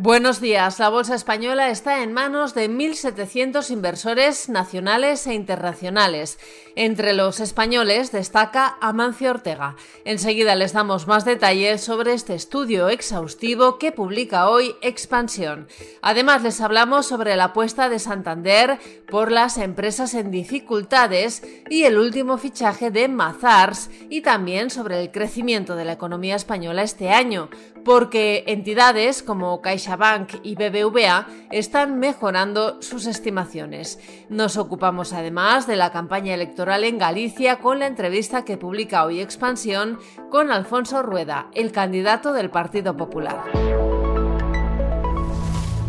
Buenos días. La bolsa española está en manos de 1.700 inversores nacionales e internacionales. Entre los españoles destaca Amancio Ortega. Enseguida les damos más detalles sobre este estudio exhaustivo que publica hoy Expansión. Además les hablamos sobre la apuesta de Santander por las empresas en dificultades y el último fichaje de Mazars y también sobre el crecimiento de la economía española este año, porque entidades como Caixa Bank y BBVA están mejorando sus estimaciones. Nos ocupamos además de la campaña electoral en Galicia con la entrevista que publica hoy Expansión con Alfonso Rueda, el candidato del Partido Popular.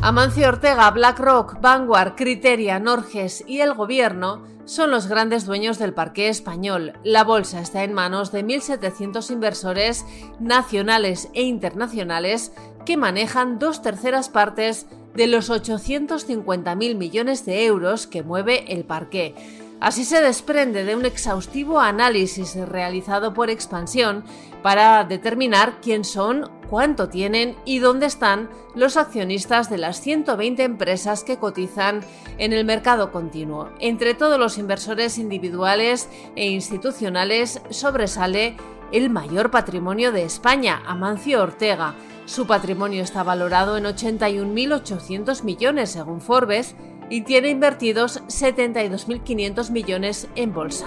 Amancio Ortega, BlackRock, Vanguard, Criteria, Norges y el Gobierno son los grandes dueños del parque español. La bolsa está en manos de 1.700 inversores nacionales e internacionales que manejan dos terceras partes de los 850.000 millones de euros que mueve el parque. Así se desprende de un exhaustivo análisis realizado por Expansión para determinar quién son, cuánto tienen y dónde están los accionistas de las 120 empresas que cotizan en el mercado continuo. Entre todos los inversores individuales e institucionales sobresale el mayor patrimonio de España, Amancio Ortega. Su patrimonio está valorado en 81.800 millones según Forbes y tiene invertidos 72.500 millones en bolsa.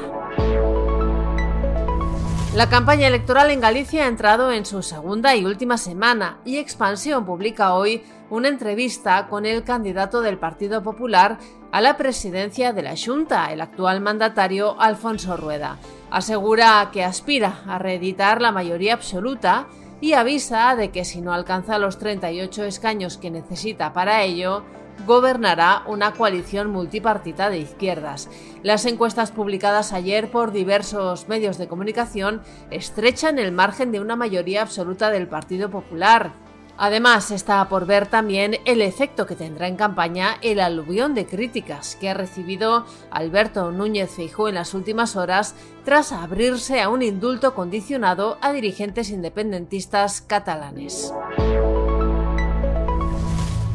La campaña electoral en Galicia ha entrado en su segunda y última semana y Expansión publica hoy una entrevista con el candidato del Partido Popular a la presidencia de la Junta, el actual mandatario Alfonso Rueda. Asegura que aspira a reeditar la mayoría absoluta y avisa de que si no alcanza los 38 escaños que necesita para ello, gobernará una coalición multipartita de izquierdas. Las encuestas publicadas ayer por diversos medios de comunicación estrechan el margen de una mayoría absoluta del Partido Popular. Además, está por ver también el efecto que tendrá en campaña el aluvión de críticas que ha recibido Alberto Núñez Feijóo en las últimas horas tras abrirse a un indulto condicionado a dirigentes independentistas catalanes.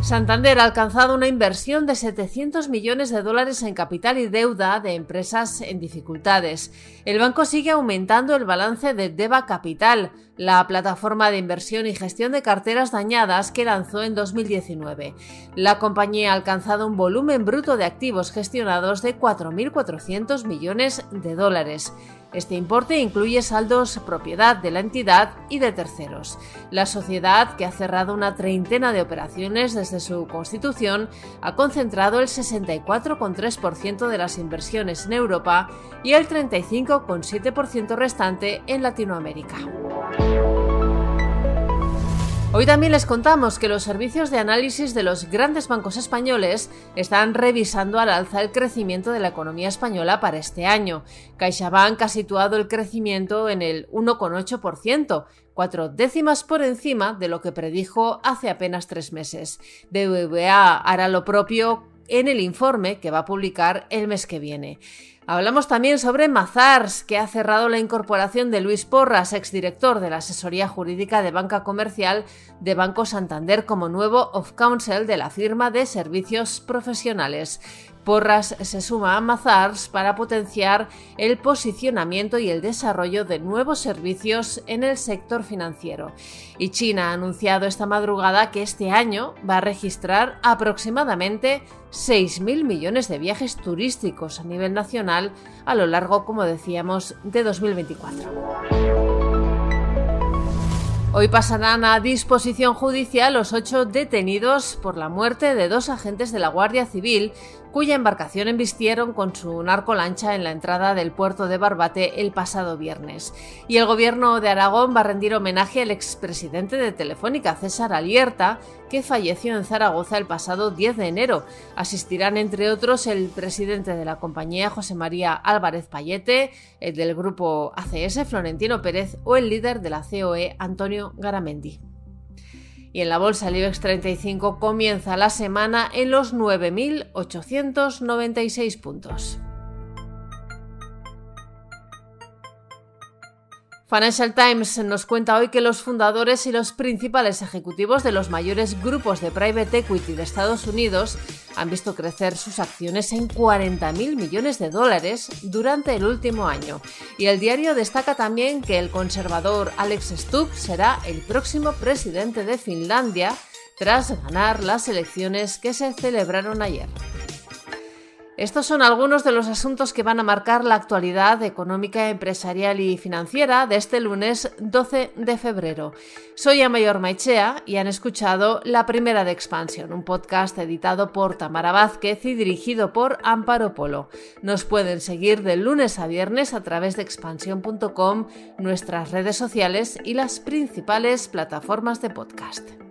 Santander ha alcanzado una inversión de 700 millones de dólares en capital y deuda de empresas en dificultades. El banco sigue aumentando el balance de Deva Capital, la plataforma de inversión y gestión de carteras dañadas que lanzó en 2019. La compañía ha alcanzado un volumen bruto de activos gestionados de 4.400 millones de dólares. Este importe incluye saldos propiedad de la entidad y de terceros. La sociedad, que ha cerrado una treintena de operaciones desde su constitución, ha concentrado el 64,3% de las inversiones en Europa y el 35,7% restante en Latinoamérica. Hoy también les contamos que los servicios de análisis de los grandes bancos españoles están revisando al alza el crecimiento de la economía española para este año. CaixaBank ha situado el crecimiento en el 1,8%, cuatro décimas por encima de lo que predijo hace apenas tres meses. BBVA hará lo propio en el informe que va a publicar el mes que viene. Hablamos también sobre Mazars, que ha cerrado la incorporación de Luis Porras, exdirector de la asesoría jurídica de banca comercial de Banco Santander, como nuevo off-counsel de la firma de servicios profesionales. Porras se suma a Mazars para potenciar el posicionamiento y el desarrollo de nuevos servicios en el sector financiero. Y China ha anunciado esta madrugada que este año va a registrar aproximadamente 6.000 millones de viajes turísticos a nivel nacional a lo largo, como decíamos, de 2024. Hoy pasarán a disposición judicial los ocho detenidos por la muerte de dos agentes de la Guardia Civil cuya embarcación embistieron con su narcolancha en la entrada del puerto de Barbate el pasado viernes. Y el gobierno de Aragón va a rendir homenaje al expresidente de Telefónica, César Alierta, que falleció en Zaragoza el pasado 10 de enero. Asistirán, entre otros, el presidente de la compañía, José María Álvarez Payete, el del grupo ACS, Florentino Pérez, o el líder de la COE, Antonio Garamendi. Y en la bolsa, el IBEX 35 comienza la semana en los 9.896 puntos. Financial Times nos cuenta hoy que los fundadores y los principales ejecutivos de los mayores grupos de private equity de Estados Unidos han visto crecer sus acciones en 40.000 millones de dólares durante el último año. Y el diario destaca también que el conservador Alex Stubb será el próximo presidente de Finlandia tras ganar las elecciones que se celebraron ayer. Estos son algunos de los asuntos que van a marcar la actualidad económica, empresarial y financiera de este lunes 12 de febrero. Soy Amayor Maichea y han escuchado La Primera de Expansión, un podcast editado por Tamara Vázquez y dirigido por Amparo Polo. Nos pueden seguir de lunes a viernes a través de expansión.com, nuestras redes sociales y las principales plataformas de podcast.